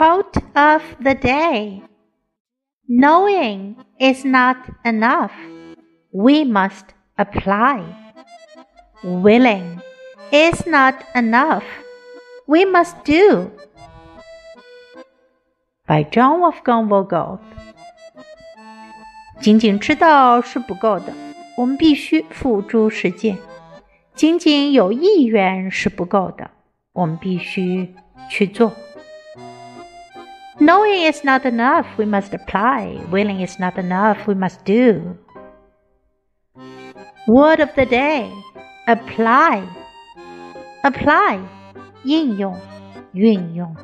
Quote of the day Knowing is not enough. We must apply. Willing is not enough. We must do. By John Wolfgang von Goethe. 仅仅知道是不够的，我们必须付诸实践；仅仅有意愿是不够的，我们必须去做。Knowing is not enough, we must apply. Willing is not enough, we must do. Word of the day apply. Apply 应用、运用。